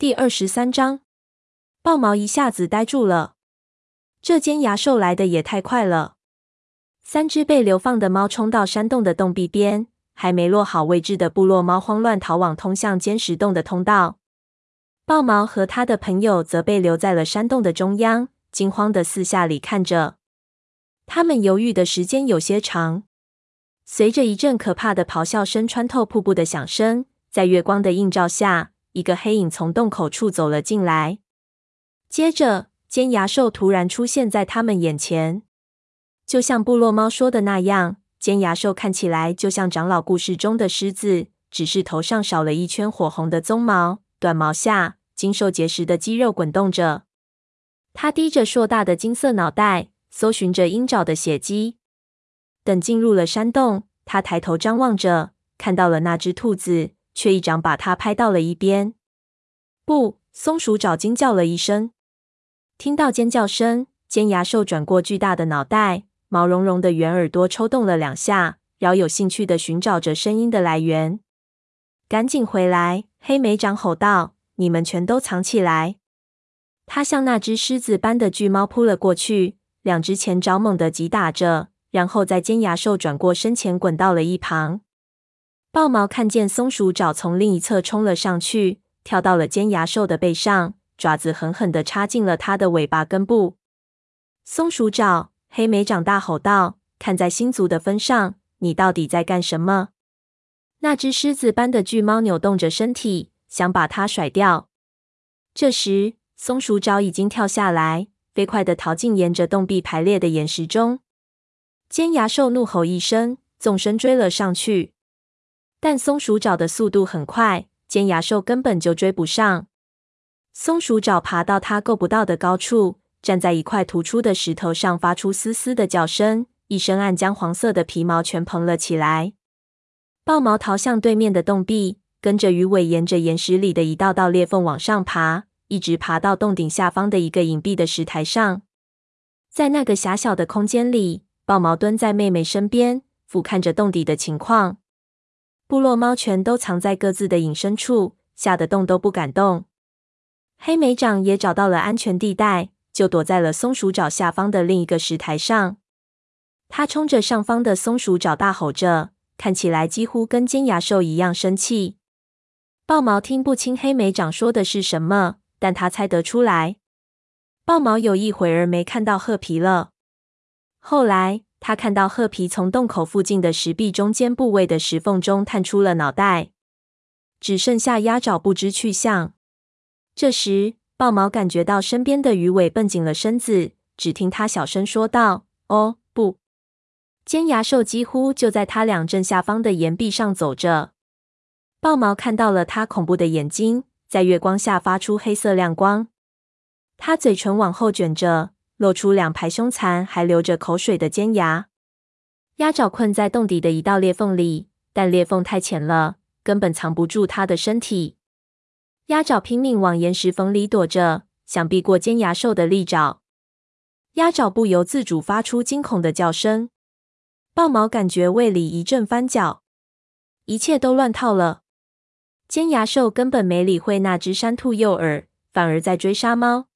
第二十三章，豹毛一下子呆住了。这尖牙兽来的也太快了！三只被流放的猫冲到山洞的洞壁边，还没落好位置的部落猫慌乱逃往通向尖石洞的通道。豹毛和他的朋友则被留在了山洞的中央，惊慌的四下里看着。他们犹豫的时间有些长。随着一阵可怕的咆哮声穿透瀑布的响声，在月光的映照下，一个黑影从洞口处走了进来。接着，尖牙兽突然出现在他们眼前，就像部落猫说的那样，尖牙兽看起来就像长老故事中的狮子，只是头上少了一圈火红的鬃毛，短毛下精瘦结实的肌肉滚动着。它低着硕大的金色脑袋，搜寻着鹰爪的血迹。等进入了山洞，他抬头张望着，看到了那只兔子，却一掌把它拍到了一边。不！松鼠爪惊叫了一声。听到尖叫声，尖牙兽转过巨大的脑袋，毛茸茸的圆耳朵抽动了两下，饶有兴趣地寻找着声音的来源。赶紧回来！黑莓长吼道：“你们全都藏起来！”他向那只狮子般的巨猫扑了过去，两只前爪猛地击打着。然后在尖牙兽转过身前滚到了一旁。豹毛看见松鼠爪从另一侧冲了上去，跳到了尖牙兽的背上，爪子狠狠地插进了它的尾巴根部。松鼠爪！黑莓长大吼道：“看在星族的分上，你到底在干什么？”那只狮子般的巨猫扭动着身体，想把它甩掉。这时，松鼠爪已经跳下来，飞快地逃进沿着洞壁排列的岩石中。尖牙兽怒吼一声，纵身追了上去。但松鼠爪的速度很快，尖牙兽根本就追不上。松鼠爪爬到它够不到的高处，站在一块突出的石头上，发出嘶嘶的叫声，一身暗浆黄色的皮毛全蓬了起来。豹毛逃向对面的洞壁，跟着鱼尾沿着岩石里的一道道裂缝往上爬，一直爬到洞顶下方的一个隐蔽的石台上。在那个狭小的空间里。豹毛蹲在妹妹身边，俯瞰着洞底的情况。部落猫全都藏在各自的隐身处，吓得动都不敢动。黑莓长也找到了安全地带，就躲在了松鼠爪下方的另一个石台上。他冲着上方的松鼠爪大吼着，看起来几乎跟尖牙兽一样生气。豹毛听不清黑莓长说的是什么，但他猜得出来。豹毛有一会儿没看到褐皮了。后来，他看到褐皮从洞口附近的石壁中间部位的石缝中探出了脑袋，只剩下鸭爪不知去向。这时，豹毛感觉到身边的鱼尾绷紧了身子，只听他小声说道：“哦，不！”尖牙兽几乎就在他俩正下方的岩壁上走着。豹毛看到了他恐怖的眼睛，在月光下发出黑色亮光。他嘴唇往后卷着。露出两排凶残、还流着口水的尖牙，鸭爪困在洞底的一道裂缝里，但裂缝太浅了，根本藏不住它的身体。鸭爪拼命往岩石缝里躲着，想避过尖牙兽的利爪。鸭爪不由自主发出惊恐的叫声。豹毛感觉胃里一阵翻搅，一切都乱套了。尖牙兽根本没理会那只山兔诱饵，反而在追杀猫。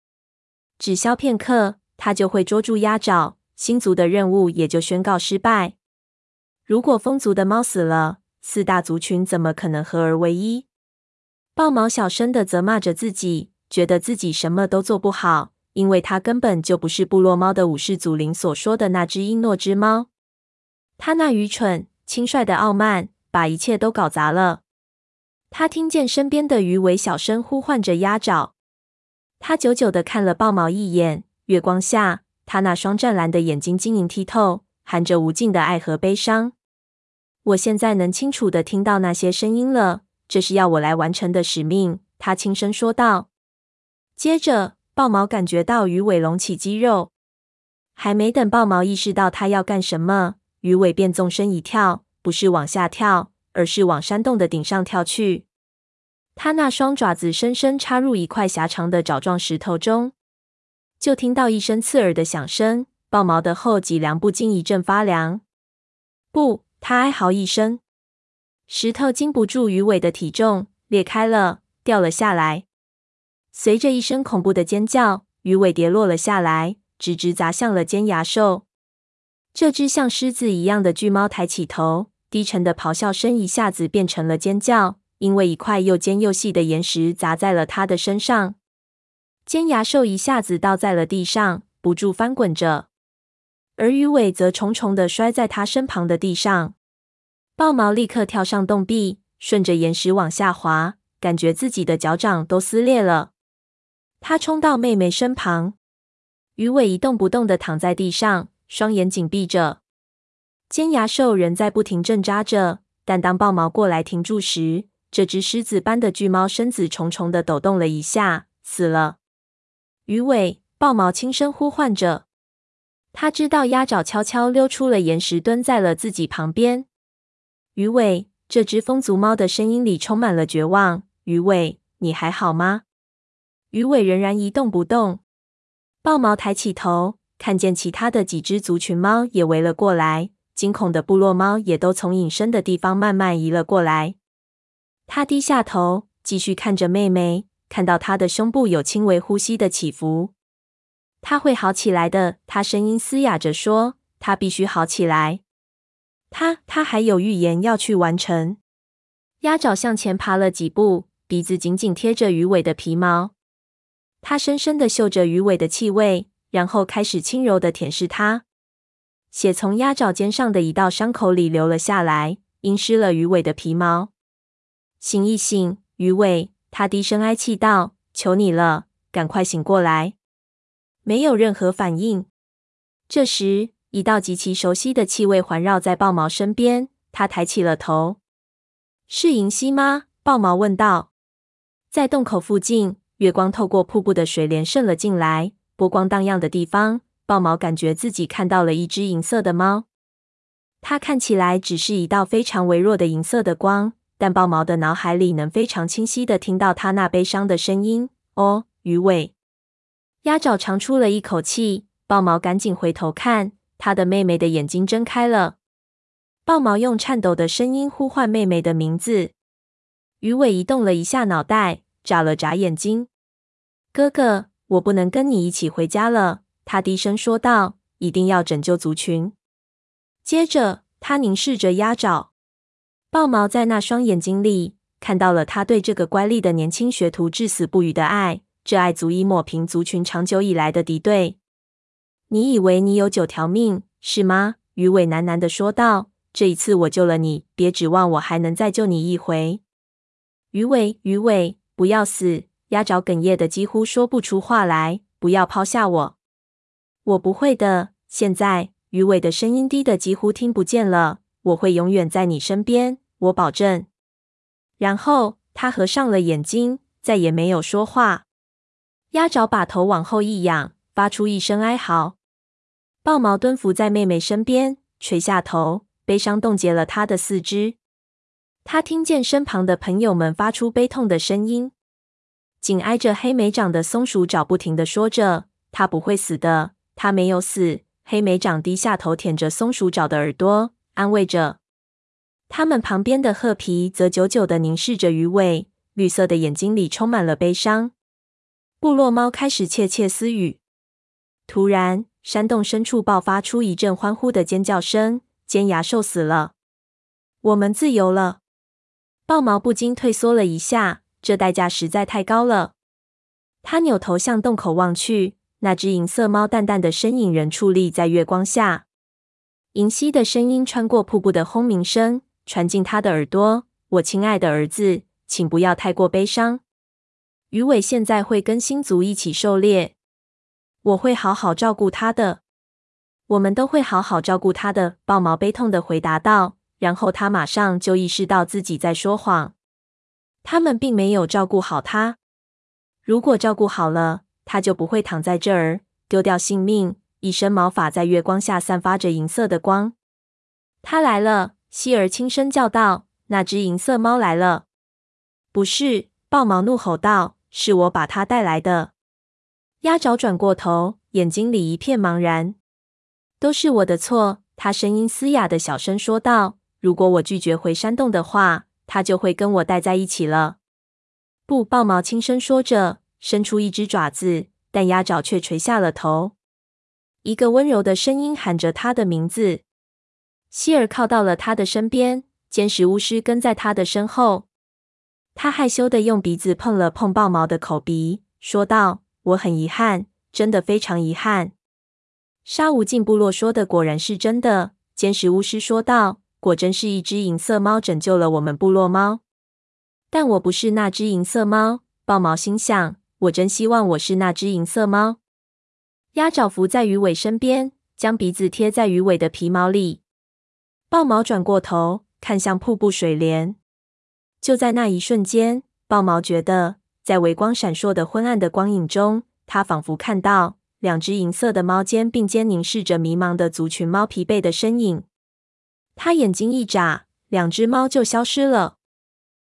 只消片刻。他就会捉住鸭爪，星族的任务也就宣告失败。如果风族的猫死了，四大族群怎么可能合而为一？豹毛小声的责骂着自己，觉得自己什么都做不好，因为他根本就不是部落猫的武士祖灵所说的那只英诺之猫。他那愚蠢、轻率的傲慢，把一切都搞砸了。他听见身边的鱼尾小声呼唤着鸭爪，他久久的看了豹毛一眼。月光下，他那双湛蓝的眼睛晶莹剔透，含着无尽的爱和悲伤。我现在能清楚的听到那些声音了，这是要我来完成的使命。他轻声说道。接着，豹毛感觉到鱼尾隆起肌肉，还没等豹毛意识到他要干什么，鱼尾便纵身一跳，不是往下跳，而是往山洞的顶上跳去。他那双爪子深深插入一块狭长的爪状石头中。就听到一声刺耳的响声，豹毛的后脊梁不禁一阵发凉。不，他哀嚎一声，石头经不住鱼尾的体重，裂开了，掉了下来。随着一声恐怖的尖叫，鱼尾跌落了下来，直直砸向了尖牙兽。这只像狮子一样的巨猫抬起头，低沉的咆哮声一下子变成了尖叫，因为一块又尖又细的岩石砸在了它的身上。尖牙兽一下子倒在了地上，不住翻滚着，而鱼尾则重重的摔在它身旁的地上。豹毛立刻跳上洞壁，顺着岩石往下滑，感觉自己的脚掌都撕裂了。他冲到妹妹身旁，鱼尾一动不动的躺在地上，双眼紧闭着。尖牙兽仍在不停挣扎着，但当豹毛过来停住时，这只狮子般的巨猫身子重重的抖动了一下，死了。鱼尾，豹毛轻声呼唤着。他知道鸭爪悄悄溜出了岩石，蹲在了自己旁边。鱼尾，这只风族猫的声音里充满了绝望。鱼尾，你还好吗？鱼尾仍然一动不动。豹毛抬起头，看见其他的几只族群猫也围了过来，惊恐的部落猫也都从隐身的地方慢慢移了过来。他低下头，继续看着妹妹，看到他的胸部有轻微呼吸的起伏。他会好起来的，他声音嘶哑着说：“他必须好起来。他他还有预言要去完成。”鸭爪向前爬了几步，鼻子紧紧贴着鱼尾的皮毛。他深深的嗅着鱼尾的气味，然后开始轻柔的舔舐它。血从鸭爪尖上的一道伤口里流了下来，阴湿了鱼尾的皮毛。醒一醒，鱼尾！他低声哀泣道：“求你了，赶快醒过来。”没有任何反应。这时，一道极其熟悉的气味环绕在豹毛身边。他抬起了头：“是银溪吗？”豹毛问道。在洞口附近，月光透过瀑布的水帘渗了进来，波光荡漾的地方，豹毛感觉自己看到了一只银色的猫。它看起来只是一道非常微弱的银色的光，但豹毛的脑海里能非常清晰地听到它那悲伤的声音：“哦，鱼尾。”鸭爪长出了一口气，豹毛赶紧回头看，他的妹妹的眼睛睁开了。豹毛用颤抖的声音呼唤妹妹的名字。鱼尾移动了一下脑袋，眨了眨眼睛。哥哥，我不能跟你一起回家了，他低声说道。一定要拯救族群。接着，他凝视着鸭爪。豹毛在那双眼睛里看到了他对这个乖戾的年轻学徒至死不渝的爱。这爱足以抹平族群长久以来的敌对。你以为你有九条命，是吗？鱼尾喃喃地说道。这一次我救了你，别指望我还能再救你一回。鱼尾，鱼尾，不要死！鸭爪哽咽的几乎说不出话来。不要抛下我！我不会的。现在，鱼尾的声音低得几乎听不见了。我会永远在你身边，我保证。然后他合上了眼睛，再也没有说话。鸭爪把头往后一仰，发出一声哀嚎。豹毛蹲伏在妹妹身边，垂下头，悲伤冻结了她的四肢。他听见身旁的朋友们发出悲痛的声音。紧挨着黑莓掌的松鼠爪不停的说着：“他不会死的，他没有死。”黑莓掌低下头舔着松鼠爪的耳朵，安慰着。他们旁边的褐皮则久久地凝视着鱼尾，绿色的眼睛里充满了悲伤。部落猫开始窃窃私语。突然，山洞深处爆发出一阵欢呼的尖叫声。尖牙兽死了，我们自由了。豹毛不禁退缩了一下，这代价实在太高了。他扭头向洞口望去，那只银色猫淡淡的身影仍矗立在月光下。银溪的声音穿过瀑布的轰鸣声，传进他的耳朵：“我亲爱的儿子，请不要太过悲伤。”鱼尾现在会跟星族一起狩猎，我会好好照顾他的。我们都会好好照顾他的。豹毛悲痛的回答道，然后他马上就意识到自己在说谎。他们并没有照顾好他。如果照顾好了，他就不会躺在这儿，丢掉性命。一身毛发在月光下散发着银色的光。他来了，希儿轻声叫道：“那只银色猫来了。”不是，豹毛怒吼道。是我把它带来的。鸭爪转过头，眼睛里一片茫然。都是我的错，他声音嘶哑的小声说道。如果我拒绝回山洞的话，他就会跟我待在一起了。不，豹毛轻声说着，伸出一只爪子，但鸭爪却垂下了头。一个温柔的声音喊着他的名字。希尔靠到了他的身边，监视巫师跟在他的身后。他害羞地用鼻子碰了碰豹毛的口鼻，说道：“我很遗憾，真的非常遗憾。”沙无尽部落说的果然是真的，监视巫师说道：“果真是一只银色猫拯救了我们部落猫。”但我不是那只银色猫，豹毛心想：“我真希望我是那只银色猫。”鸭爪伏在鱼尾身边，将鼻子贴在鱼尾的皮毛里。豹毛转过头，看向瀑布水帘。就在那一瞬间，豹毛觉得，在微光闪烁的昏暗的光影中，他仿佛看到两只银色的猫肩并肩凝视着迷茫的族群猫疲惫的身影。他眼睛一眨，两只猫就消失了。